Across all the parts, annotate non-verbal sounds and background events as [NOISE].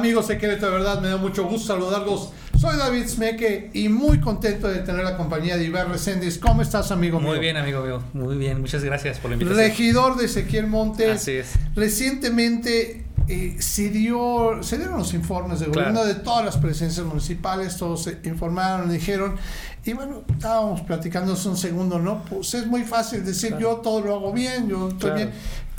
Amigos de Querétaro, de verdad, me da mucho gusto saludarlos. Soy David Smeke y muy contento de tener la compañía de Iber Reséndiz. ¿Cómo estás, amigo Muy mío? bien, amigo mío. Muy bien. Muchas gracias por la invitación. Regidor de Ezequiel Montes. Así es. Recientemente eh, se, dio, se dieron los informes de Claro. gobierno de todas las presencias municipales, todos se informaron, dijeron, y bueno, estábamos platicando hace un segundo, ¿no? Pues es muy fácil decir Claro. yo todo lo hago bien, yo estoy Claro. bien,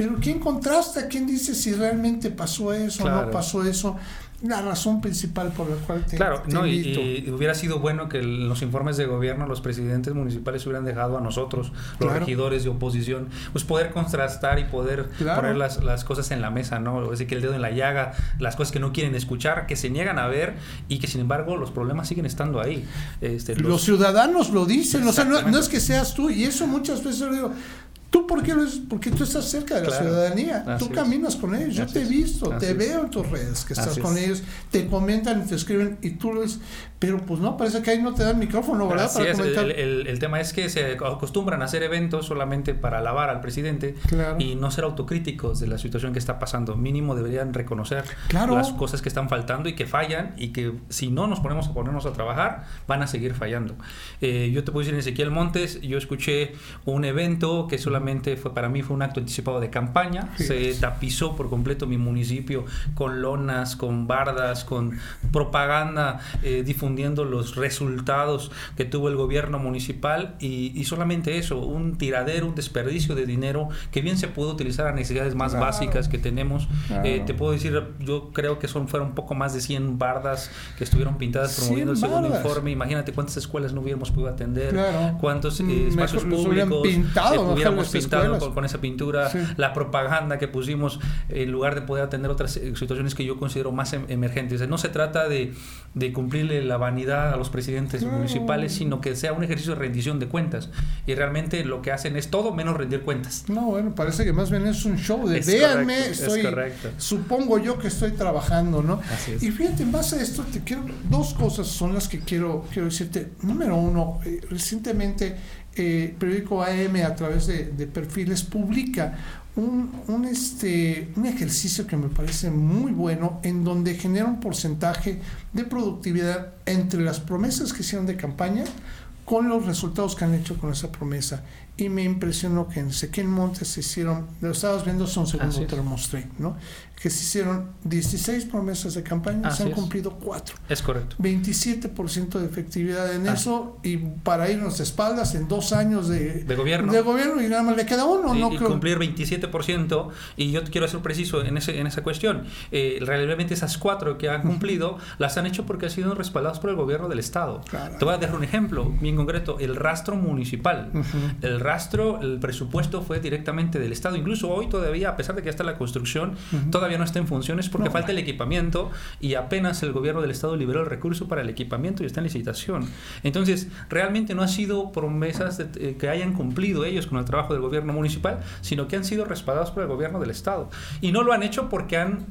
pero ¿quién contrasta? ¿Quién dice si realmente pasó eso o no pasó eso? La razón principal por la cual te, Claro, te no, y, invito. y hubiera sido bueno que los informes de gobierno, los presidentes municipales hubieran dejado a nosotros, los regidores de oposición, pues poder contrastar y poder Claro. poner las, las cosas en la mesa, ¿no? Así que el dedo en la llaga, las cosas que no quieren escuchar, que se niegan a ver y que sin embargo los problemas siguen estando ahí. Este, Los, los- ciudadanos lo dicen, o sea, no, no es que seas tú, y eso muchas veces yo digo, ¿tú por qué lo es? Porque tú estás cerca de la Claro. ciudadanía, Así tú caminas con ellos, yo Así te he visto, Así te veo en tus redes que estás Así con es. ellos, te comentan y te escriben y tú lo ves, pero pues no, parece que ahí no te dan micrófono, ¿verdad? Así Para es, comentar. el, el- el tema es que se acostumbran a hacer eventos solamente para alabar al presidente Claro. y no ser autocríticos de la situación que está pasando. Mínimo deberían reconocer Claro. las cosas que están faltando y que fallan y que si no nos ponemos a ponernos a trabajar van a seguir fallando. Eh, yo te puedo decir Ezequiel Montes, yo escuché un evento que solamente fue para mí fue un acto anticipado de campaña, Sí. se tapizó por completo mi municipio con lonas, con bardas, con propaganda eh, difundiendo los resultados que tuvo el gobierno municipal y, y solamente eso, un tiradero, un desperdicio de dinero que bien se pudo utilizar a necesidades más Claro. básicas que tenemos. Claro. Eh, te puedo decir, yo creo que son fueron un poco más de 100 bardas que estuvieron pintadas 100 promoviendo el segundo bardas. informe. Imagínate cuántas escuelas no hubiéramos podido atender, Claro. cuántos eh, Mm, espacios mejor públicos pintado, eh, hubiéramos pintado escuelas. con, con esa pintura, Sí. la propaganda que pusimos en lugar de poder atender otras eh, situaciones que yo considero más em- emergentes. No se trata de, de cumplirle la vanidad a los presidentes Claro. municipales, sino que sea un ejercicio de rendición de cuentas. Y realmente lo que hacen es todo menos rendir cuentas. No, bueno, parece que más bien es un show de Es véanme, correcto, es estoy, correcto. supongo yo que estoy trabajando, ¿no? Así es. Y fíjate, en base a esto, te quiero, dos cosas son las que quiero, quiero decirte. Número uno, eh, recientemente eh, periódico AM a través de, perfiles publica un, un, este, un ejercicio que me parece muy bueno en donde genera un porcentaje de productividad entre las promesas que hicieron de campaña con los resultados que han hecho con esa promesa. Y me impresionó que en Ezequiel Montes se hicieron, lo estabas viendo hace un segundo, Así es. te lo mostré, ¿no? Que se hicieron 16 promesas de campaña, Así se han es. cumplido 4. Es correcto. 27% de efectividad en Ah. eso y para irnos de espaldas en dos años de, De gobierno. de gobierno y nada más le queda uno, y, ¿no? y Creo- cumplir 27% y yo te quiero ser preciso en, ese, en esa cuestión Eh, realmente esas cuatro que han cumplido las han hecho porque han sido respaldadas por el gobierno del estado Claro. te voy a dejar un ejemplo bien concreto el rastro municipal Ujú. el rastro el presupuesto fue directamente del estado. Incluso hoy todavía a pesar de que ya está la construcción todavía no está en funciones porque No, falta el equipamiento y apenas el gobierno del estado liberó el recurso para el equipamiento y está en licitación. Entonces realmente no ha sido promesas de- eh, que hayan cumplido ellos con el trabajo del gobierno municipal sino que han sido respaldados por el gobierno del estado. Y no lo han hecho porque han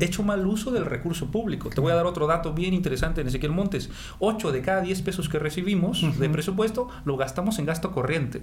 hecho mal uso del recurso público. Te voy a dar otro dato bien interesante en Ezequiel Montes. 8 de cada 10 pesos que recibimos de presupuesto lo gastamos en gasto corriente.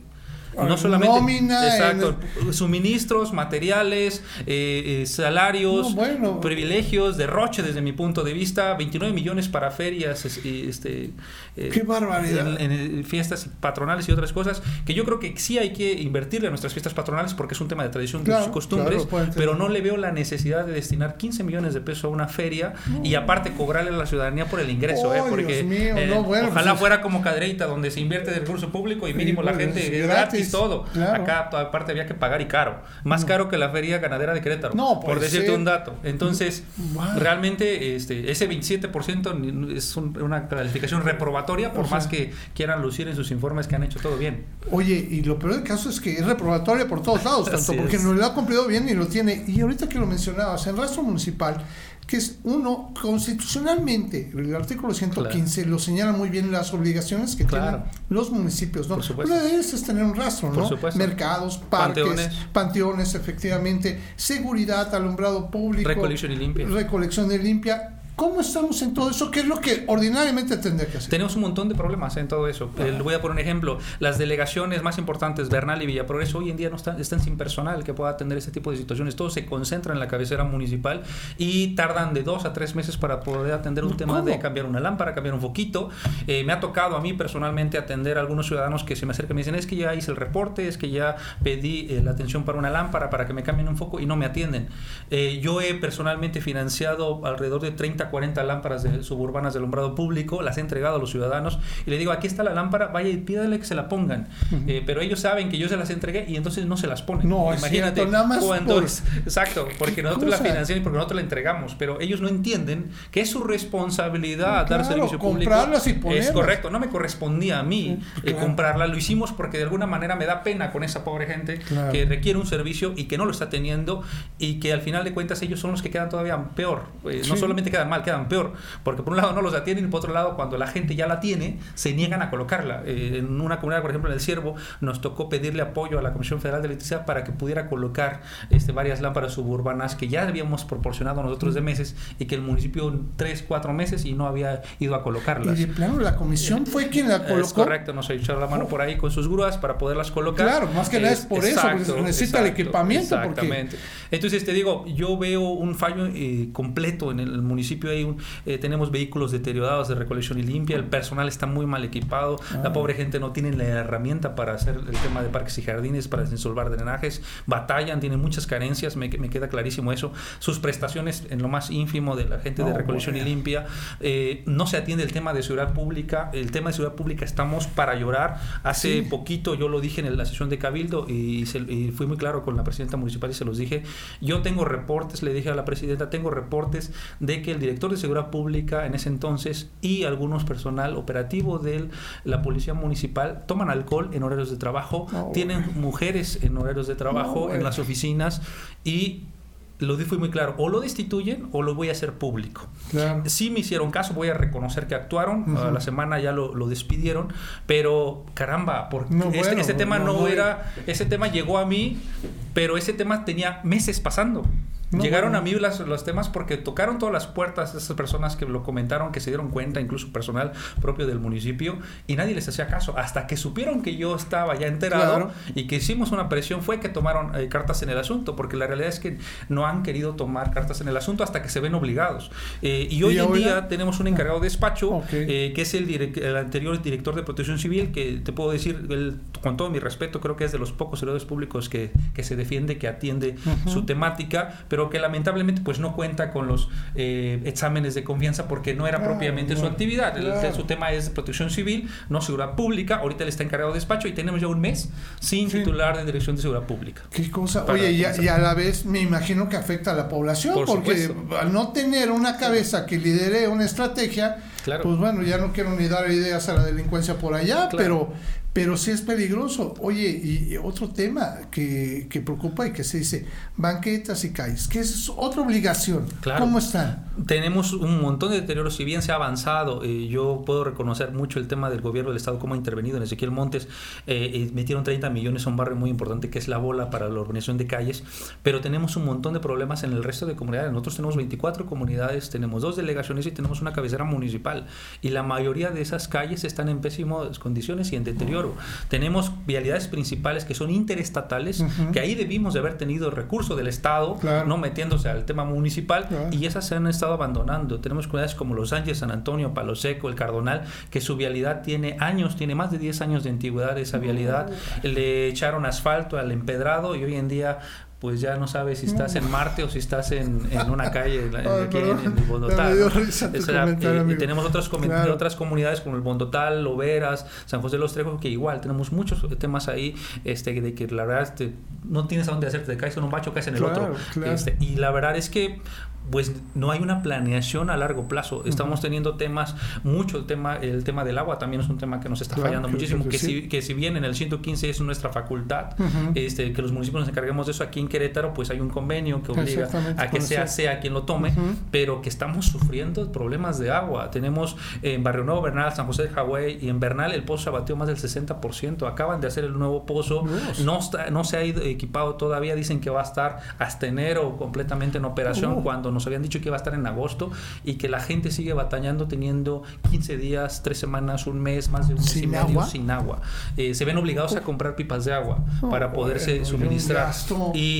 No solamente nómina, exacto, suministros, materiales, eh, eh, salarios, No, bueno. privilegios, derroche desde mi punto de vista, 29 millones para ferias, este, eh, Qué barbaridad. en, en, eh, fiestas patronales y otras cosas, que yo creo que sí hay que invertirle a nuestras fiestas patronales porque es un tema de tradición Claro, y costumbres, claro, pero no le veo la necesidad de destinar 15 millones de pesos a una feria y aparte cobrarle a la ciudadanía por el ingreso, Oh, ¿eh? Dios porque mío, eh, no, bueno, ojalá pues- fuera como Cadereyta donde se invierte del recurso público y mínimo Sí, la pues, gente es gratis, gratis todo. claro. Acá toda parte había que pagar y caro, más No. caro que la feria ganadera de Querétaro, No, por puede decirte ser. un dato. Entonces, Wow. realmente este, ese 27% ni- es un- una calificación reprobatoria por O sea. más que quieran lucir en sus informes que han hecho todo bien. Oye, y lo peor del caso es que es reprobatoria por todos lados, [LAUGHS] tanto Así porque es. no lo ha cumplido bien ni lo tiene. Y ahorita que lo mencionabas, el rastro municipal, que es uno, constitucionalmente, el artículo 115 lo señala muy bien las obligaciones que Claro. tienen los municipios, ¿no? Una de ellas es tener un rastro, ¿no? Mercados, parques, panteones. Panteones. efectivamente, seguridad, alumbrado público, Recolección y limpia. recolección de limpia. ¿Cómo estamos en todo eso? ¿Qué es lo que ordinariamente tendría que hacer? Tenemos un montón de problemas en todo eso. Eh, le voy a poner un ejemplo. Las delegaciones más importantes, Bernal y Villaprogreso, hoy en día no están, están sin personal que pueda atender este tipo de situaciones. Todo se concentra en la cabecera municipal y tardan de dos a tres meses para poder atender un tema de cambiar una lámpara, cambiar un foquito. Eh, me ha tocado a mí personalmente atender a algunos ciudadanos que se me acercan y me dicen, es que ya hice el reporte, es que ya pedí eh, la atención para una lámpara, para que me cambien un foco y no me atienden. yo he personalmente financiado alrededor de 30 40 lámparas de, suburbanas de alumbrado público, las he entregado a los ciudadanos y le digo, aquí está la lámpara, vaya y pídale que se la pongan. Eh, pero ellos saben que yo se las entregué y entonces no se las ponen. No, imagínate. nada más exacto, porque nosotros la financiamos y porque nosotros la entregamos, pero ellos no entienden que es su responsabilidad dar servicio público. Y es correcto, no me correspondía a mí eh, comprarla, lo hicimos porque de alguna manera me da pena con esa pobre gente que requiere un servicio y que no lo está teniendo y que al final de cuentas ellos son los que quedan todavía peor. Eh, no solamente quedan mal, quedan peor, porque por un lado no los atienden y por otro lado cuando la gente ya la tiene, se niegan a colocarla. Eh, en una comunidad, por ejemplo, en el Ciervo, nos tocó pedirle apoyo a la Comisión Federal de Electricidad para que pudiera colocar este, varias lámparas suburbanas que ya habíamos proporcionado nosotros de meses y que el municipio tres, cuatro meses y no había ido a colocarlas. Y de plano la comisión fue quien la colocó. Es correcto, nos ha echado la mano por ahí con sus grúas para poderlas colocar. Claro, más que nada es por eso, porque necesita el equipamiento. Exactamente. Entonces te digo, yo veo un fallo eh, completo en el municipio. Hay un, eh, tenemos vehículos deteriorados de recolección y limpia, el personal está muy mal equipado, la ah. pobre gente no tiene la herramienta para hacer el tema de parques y jardines, para desensolvar drenajes, batallan, tienen muchas carencias, me, me queda clarísimo eso. Sus prestaciones en lo más ínfimo de la gente de recolección y limpia, eh, no se atiende el tema de seguridad pública, el tema de seguridad pública estamos para llorar. Hace poquito yo lo dije en la sesión de Cabildo y, y fui muy claro con la presidenta municipal y se los dije, yo tengo reportes, le dije a la presidenta, tengo reportes de que el director de seguridad pública en ese entonces y algunos personal operativo de la policía municipal toman alcohol en horarios de trabajo, tienen mujeres en horarios de trabajo en las oficinas y lo fui muy claro, o lo destituyen o lo voy a hacer público. si me hicieron caso, voy a reconocer que actuaron, a la semana ya lo, despidieron, pero caramba, porque este, este, tema no, era, ese tema llegó a mí, pero ese tema tenía meses pasando. Llegaron a mí los temas porque tocaron todas las puertas de esas personas que lo comentaron, que se dieron cuenta, incluso personal propio del municipio, y nadie les hacía caso. Hasta que supieron que yo estaba ya enterado y que hicimos una presión, fue que tomaron eh, cartas en el asunto, porque la realidad es que no han querido tomar cartas en el asunto hasta que se ven obligados. Eh, y hoy en día tenemos un encargado de despacho, eh, que es el, el, anterior director de Protección Civil, que te puedo decir, con todo mi respeto, creo que es de los pocos servidores públicos que, que se defiende, que atiende su temática, pero pero que lamentablemente pues no cuenta con los eh, exámenes de confianza porque no era propiamente su actividad. su tema es protección civil, no seguridad pública. Ahorita él está encargado de despacho y tenemos ya un mes sin titular de dirección de seguridad pública. Qué cosa. Oye, y a, la vez me imagino que afecta a la población porque al no tener una cabeza que lidere una estrategia, pues bueno, ya no quiero ni dar ideas a la delincuencia por allá, pero pero sí es peligroso. Oye, y otro tema que, que, preocupa y que se dice, banquetas y calles, que es otra obligación. ¿Cómo están? Tenemos un montón de deterioros, si bien se ha avanzado, eh, yo puedo reconocer mucho el tema del gobierno del Estado, cómo ha intervenido en Ezequiel Montes, eh, metieron 30 millones a un barrio muy importante que es La Bola para la organización de calles, pero tenemos un montón de problemas en el resto de comunidades. Nosotros tenemos 24 comunidades, tenemos dos delegaciones y tenemos una cabecera municipal, y la mayoría de esas calles están en pésimas condiciones y en deterioro tenemos vialidades principales que son interestatales, que ahí debimos de haber tenido recurso del Estado, no metiéndose al tema municipal, y esas se han estado abandonando. Tenemos comunidades como Los Ángeles, San Antonio, Palo Seco, El Cardonal, que su vialidad tiene años, tiene más de 10 años de antigüedad esa vialidad. Le echaron asfalto al empedrado y hoy en día pues ya no sabes si estás en Marte o si estás en, en una [LAUGHS] calle aquí en, el Bondotal. y, tenemos otras, otras comunidades como el Bondotal, Loveras, San José de los Trejos, que igual tenemos muchos temas ahí este, de que la verdad este, no tienes a dónde hacerte, te caes en un bacho, caes en el otro. Este, y la verdad es que pues no hay una planeación a largo plazo. Estamos teniendo temas, mucho el tema, el tema del agua también es un tema que nos está fallando muchísimo, que, si, que si bien en el 115 es nuestra facultad, este, que los municipios nos encarguemos de eso, aquí en Querétaro pues hay un convenio que obliga a que sea, sea quien lo tome, pero que estamos sufriendo problemas de agua. Tenemos en Barrio Nuevo, Bernal, San José de Hawái y en Bernal el pozo se abatió más del 60%. Acaban de hacer el nuevo pozo, no, está, no se ha ido equipado todavía, dicen que va a estar hasta enero completamente en operación, cuando cuando nos habían dicho que iba a estar en agosto y que la gente sigue batallando teniendo 15 días, 3 semanas, un mes, más de un mes ¿Sin y medio agua? sin agua. Eh, se ven obligados a comprar pipas de agua Oh, para poderse y suministrar.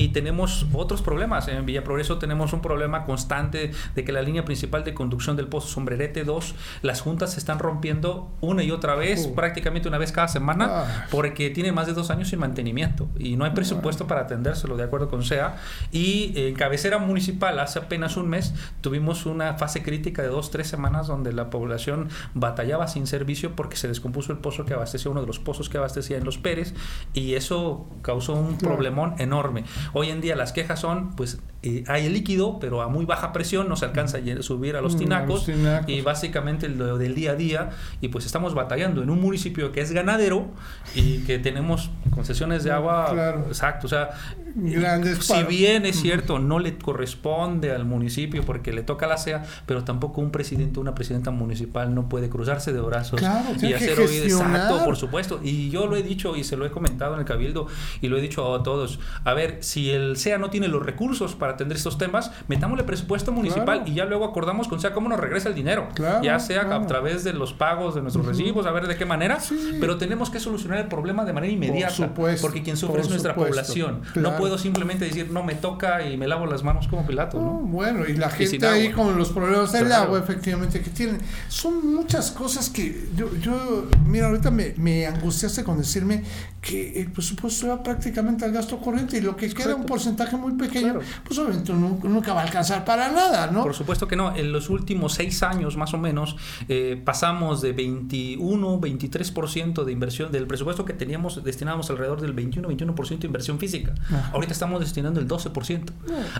Y tenemos otros problemas. En Villa Progreso tenemos un problema constante de que la línea principal de conducción del Pozo Sombrerete 2, las juntas se están rompiendo una y otra vez, Oh. prácticamente una vez cada semana, Ah. porque tiene más de dos años sin mantenimiento y no hay presupuesto para atendérselo, de acuerdo con SEA. Y en cabecera municipal, hace apenas un mes, tuvimos una fase crítica de dos, tres semanas donde la población batallaba sin servicio porque se descompuso el pozo que abastecía, uno de los pozos que abastecía en Los Pérez, y eso causó un problemón enorme. Hoy en día las quejas son, pues, eh, hay líquido, pero a muy baja presión no se alcanza a subir a los Mm, a los tinacos, tinacos. y básicamente lo del día a día, y pues estamos batallando en un municipio que es ganadero y que tenemos concesiones de agua, Claro. exacto, o sea, Grandes si bien es cierto, no le corresponde al municipio porque le toca la SEA, pero tampoco un presidente o una presidenta municipal no puede cruzarse de brazos Claro, y hacer oído exacto, por supuesto. Y yo lo he dicho y se lo he comentado en el Cabildo y lo he dicho a todos. A ver, si el SEA no tiene los recursos para atender estos temas, metámosle presupuesto municipal Claro. y ya luego acordamos con SEA cómo nos regresa el dinero. Claro, ya sea a través de los pagos de nuestros recibos, a ver de qué manera, Sí. pero tenemos que solucionar el problema de manera inmediata. supuesto, porque quien sufre por es nuestra supuesto. población. Claro. Puedo simplemente decir, no me toca y me lavo las manos como Pilato. No, ¿no? bueno, y la Y gente ahí agua. con los problemas del Claro. agua, efectivamente, que tienen. Son muchas cosas que yo, yo mira, ahorita me, me angustiaste con decirme que el presupuesto va prácticamente al gasto corriente y lo que queda, un Correcto. porcentaje muy pequeño, Claro. pues obviamente nunca, nunca va a alcanzar para nada, ¿no? Por supuesto que no. En los últimos seis años, más o menos, eh, pasamos de 21, 23% de inversión del presupuesto que teníamos, destinábamos alrededor del 21, 21% de inversión física. Ajá. Ahorita estamos destinando el 12%.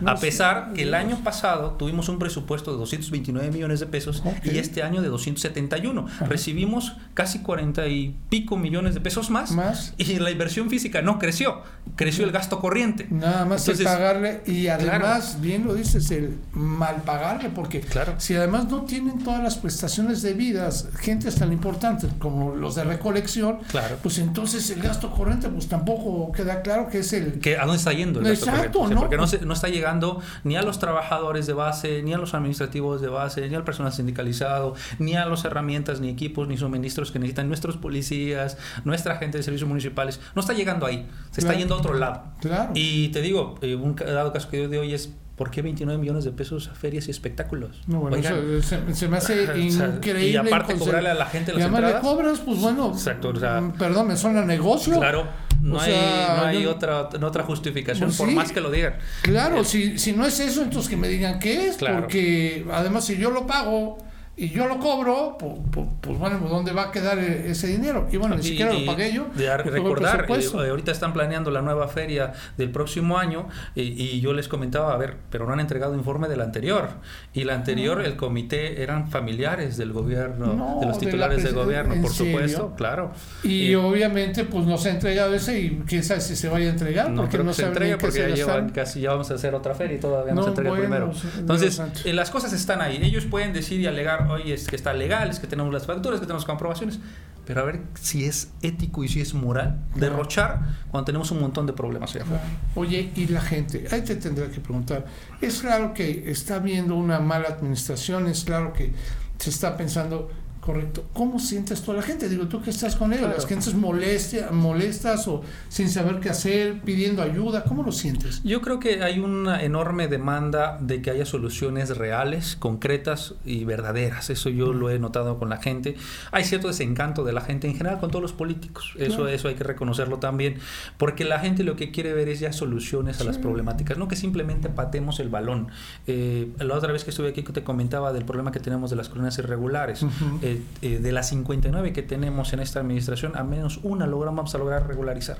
no a pesar que el año pasado tuvimos un presupuesto de 229 millones de pesos y este año de 271. Recibimos casi 40 y pico millones de pesos más, Más. y la inversión física no creció, creció el gasto corriente. Nada más el Entonces, pagarle y además, claro. bien lo dices, el mal pagarle, porque Claro. si además no tienen todas las prestaciones debidas, gentes tan importantes como los de recolección, Claro. pues entonces el gasto corriente pues tampoco queda claro que es el... que a dónde está yendo el gasto Exacto, corriente. O sea, ¿no? porque no, se- no está llegando ni a los trabajadores de base, ni a los administrativos de base, ni al personal sindicalizado, ni a las herramientas, ni equipos, ni suministros que necesitan nuestros policías, nuestra gente de servicios municipales. No está llegando ahí, se está Claro. yendo a otro lado. Claro. Y te digo, eh, un dado caso que yo de hoy es ¿por qué 29 millones de pesos a ferias y espectáculos? No, bueno, Oigan, eso se, se me hace [LAUGHS] increíble. y aparte cobrarle a la gente y las además le entradas. cobras, pues bueno, Exacto, o sea, mm, perdón, me suena negocio. Claro, no O hay, sea, no hay otra, no otra justificación, Pues por sí. más que lo digan. Claro, Eh, si, si no es eso, entonces que me digan qué es, Claro. porque además si yo lo pago y yo lo cobro, pues, pues, pues, bueno, ¿dónde va a quedar e- ese dinero? Y bueno, ni siquiera y lo pagué yo. De recordar, presupuesto. eh, ahorita están planeando la nueva feria del próximo año y, y yo les comentaba, a ver, pero no han entregado informe de la anterior. Y la anterior, el comité eran familiares del gobierno. No, de los titulares de gobierno, ¿en por serio? supuesto, claro. y Eh, obviamente, pues no se ha entregado ese y quién sabe si se vaya a entregar, no porque creo no que se entregue porque ya llevan casi ya vamos a hacer otra feria y todavía no, se entrega bueno, primero. Entonces, eh, las cosas están ahí. Ellos pueden decir y alegar, oye, es que está legal, es que tenemos las facturas, que tenemos comprobaciones. Pero a ver si es ético y si es moral derrochar cuando tenemos un montón de problemas allá afuera. Oye, y la gente, ahí te tendré que preguntar, es claro que está habiendo una mala administración, es claro que se está pensando, correcto, ¿cómo sientes tú a la gente? Digo, tú que estás con ellos, Claro. las gentes molestia, molestas o sin saber qué hacer, pidiendo ayuda, ¿cómo lo sientes? Yo creo que hay una enorme demanda de que haya soluciones reales, concretas y verdaderas. Eso yo lo he notado con la gente. Hay cierto desencanto de la gente en general con todos los políticos. Eso, Claro. eso hay que reconocerlo también. Porque la gente lo que quiere ver es ya soluciones a las problemáticas, no que simplemente patemos el balón. Eh, la otra vez que estuve aquí te comentaba del problema que tenemos de las colonias irregulares. Eh, eh, de las 59 que tenemos en esta administración, a menos una logramos a lograr regularizar.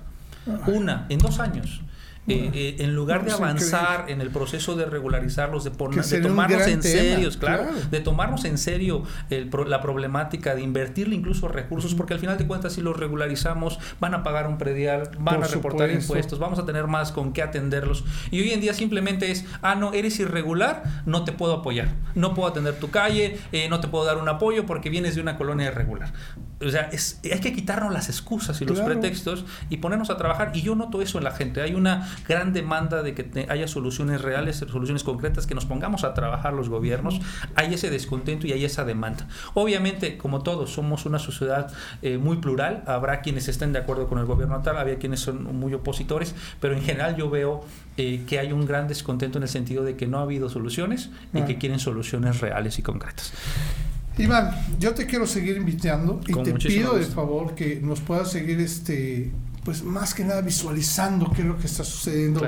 Una, en dos años. Eh, eh, en lugar de no, es avanzar en el proceso de regularizarlos, de, de tomarnos en serio, claro, claro. de tomarnos en serio el la problemática, de invertirle incluso recursos, porque al final de cuentas si los regularizamos van a pagar un predial, van Por a reportar supuesto. impuestos, vamos a tener más con qué atenderlos. Y hoy en día simplemente es, ah, no, eres irregular, no te puedo apoyar, no puedo atender tu calle, eh, no te puedo dar un apoyo porque vienes de una colonia irregular. O sea, es, hay que quitarnos las excusas y los pretextos y ponernos a trabajar. Y yo noto eso en la gente. Hay una gran demanda de que haya soluciones reales, soluciones concretas, que nos pongamos a trabajar los gobiernos. Hay ese descontento y hay esa demanda. Obviamente, como todos, somos una sociedad eh, muy plural. Habrá quienes estén de acuerdo con el gobierno tal, había quienes son muy opositores, pero en general yo veo eh, que hay un gran descontento en el sentido de que no ha habido soluciones y que quieren soluciones reales y concretas. Iván, yo te quiero seguir invitando y te pido de favor que nos puedas seguir, este, pues más que nada visualizando qué es lo que está sucediendo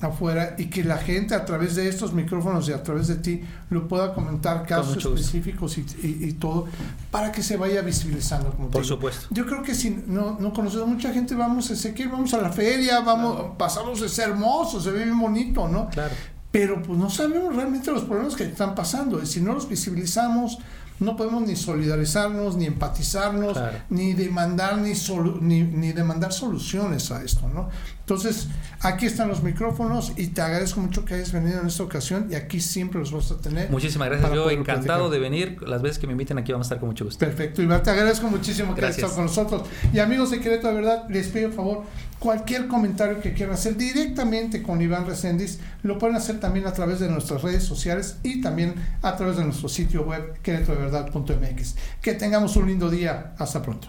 afuera y que la gente a través de estos micrófonos y a través de ti lo pueda comentar casos específicos y, todo para que se vaya visibilizando. Por supuesto. Yo creo que si no, no conocemos mucha gente, vamos a Ezequiel, vamos a la feria, vamos, pasamos, es hermoso, se ve bien bonito, ¿no? Claro. Pero pues no sabemos realmente los problemas que están pasando. Y si no los visibilizamos, no podemos ni solidarizarnos, ni empatizarnos, ni demandar ni, ni, ni, demandar soluciones a esto, ¿no? Entonces, aquí están los micrófonos y te agradezco mucho que hayas venido en esta ocasión y aquí siempre los vamos a tener. Muchísimas gracias, yo encantado de venir, las veces que me inviten aquí vamos a estar con mucho gusto. Perfecto, Iván, te agradezco muchísimo que hayas estado con nosotros. Y amigos de Querétaro, de verdad, les pido por favor, cualquier comentario que quieran hacer directamente con Iván Reséndiz, lo pueden hacer también a través de nuestras redes sociales y también a través de nuestro sitio web querétarodeverdad.mx. Que tengamos un lindo día. Hasta pronto.